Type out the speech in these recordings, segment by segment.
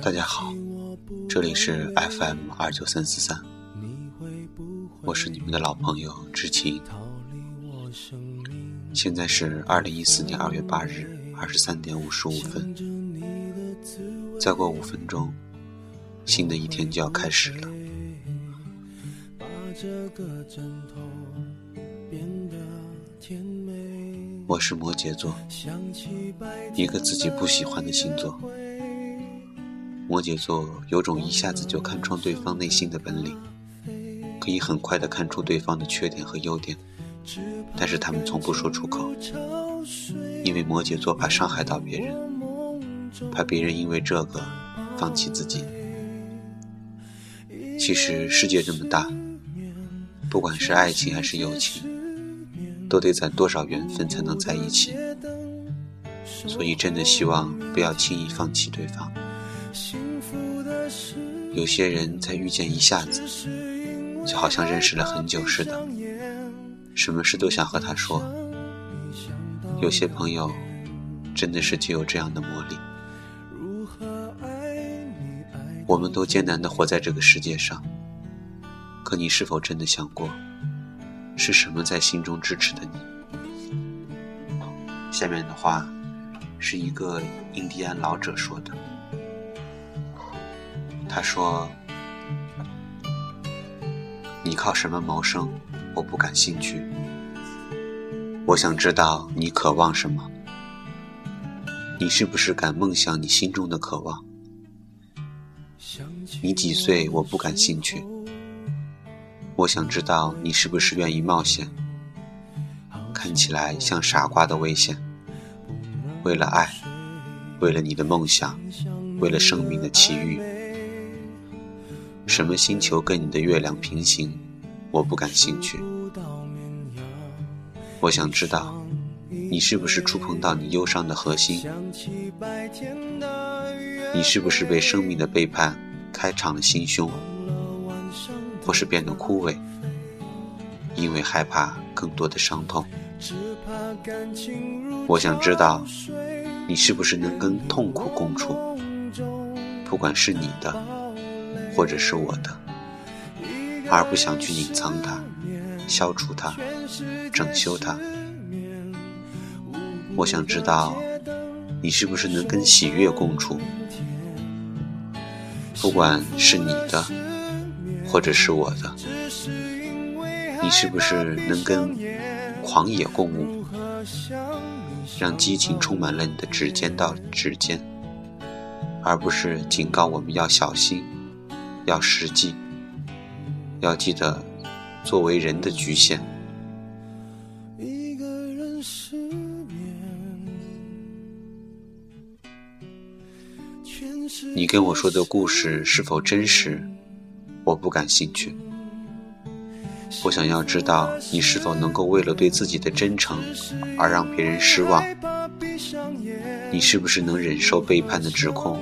大家好，这里是 FM 二九三四三，我是你们的老朋友知青。现在是二零一四年二月八日二十三点五十五分，再过五分钟，新的一天就要开始了。我是摩羯座，一个自己不喜欢的星座。摩羯座有种一下子就看穿对方内心的本领，可以很快的看出对方的缺点和优点，但是他们从不说出口，因为摩羯座怕伤害到别人，怕别人因为这个放弃自己。其实世界这么大，不管是爱情还是友情。都得攒多少缘分才能在一起？所以真的希望不要轻易放弃对方。有些人在遇见一下子，就好像认识了很久似的，什么事都想和他说。有些朋友真的是具有这样的魔力。我们都艰难的活在这个世界上，可你是否真的想过？是什么在心中支持的你？下面的话是一个印第安老者说的。他说：“你靠什么谋生？我不感兴趣。我想知道你渴望什么。你是不是敢梦想你心中的渴望？你几岁？我不感兴趣。”我想知道你是不是愿意冒险？看起来像傻瓜的危险。为了爱，为了你的梦想，为了生命的奇遇。什么星球跟你的月亮平行？我不感兴趣。我想知道，你是不是触碰到你忧伤的核心？你是不是被生命的背叛开敞了心胸？或是变得枯萎，因为害怕更多的伤痛。我想知道，你是不是能跟痛苦共处，不管是你的，或者是我的，而不想去隐藏它、消除它、整修它。我想知道，你是不是能跟喜悦共处，不管是你的。或者是我的，你是不是能跟狂野共舞，让激情充满了你的指尖到指尖，而不是警告我们要小心，要实际，要记得作为人的局限。你跟我说的故事是否真实？我不感兴趣。我想要知道你是否能够为了对自己的真诚而让别人失望。你是不是能忍受背叛的指控，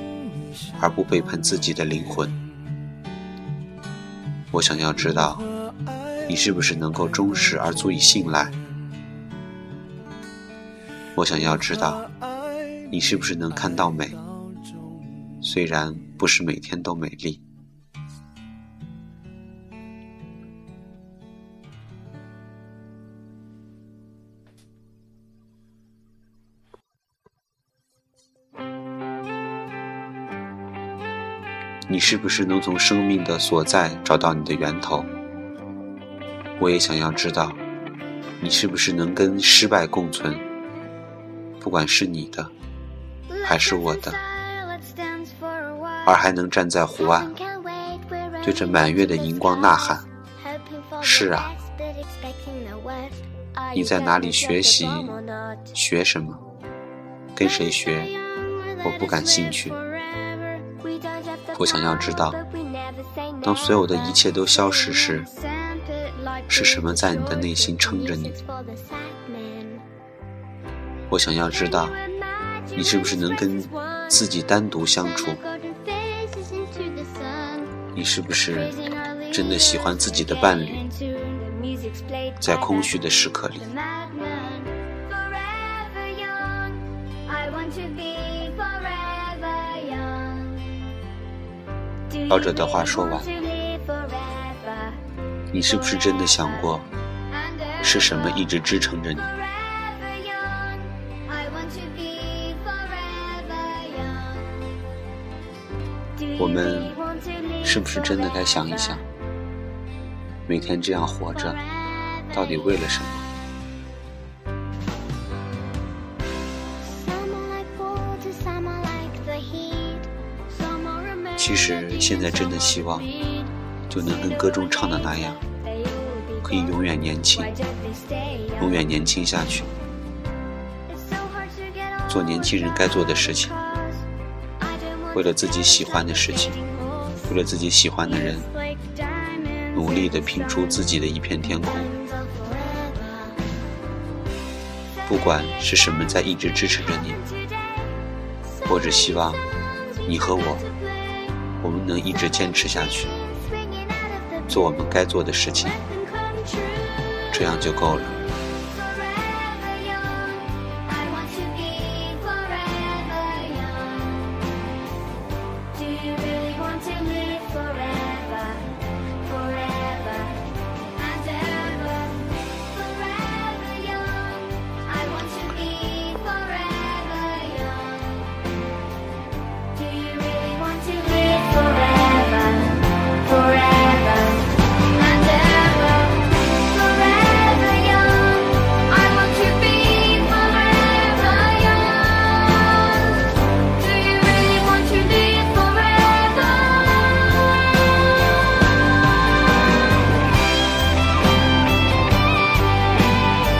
而不背叛自己的灵魂？我想要知道你是不是能够忠实而足以信赖。我想要知道你是不是能看到美，虽然不是每天都美丽。你是不是能从生命的所在找到你的源头？我也想要知道，你是不是能跟失败共存？不管是你的，还是我的，而还能站在湖岸，对着满月的荧光呐喊：“是啊！”你在哪里学习？学什么？跟谁学？我不感兴趣。我想要知道，当所有的一切都消失时，是什么在你的内心撑着你？我想要知道，你是不是能跟自己单独相处？你是不是真的喜欢自己的伴侣？在空虚的时刻里。老者的话说完，你是不是真的想过，是什么一直支撑着你？我们是不是真的该想一想，每天这样活着，到底为了什么？其实现在真的希望，就能跟歌中唱的那样，可以永远年轻，永远年轻下去，做年轻人该做的事情，为了自己喜欢的事情，为了自己喜欢的人，努力的拼出自己的一片天空。不管是什么在一直支持着你，或者希望你和我。我们能一直坚持下去，做我们该做的事情，这样就够了。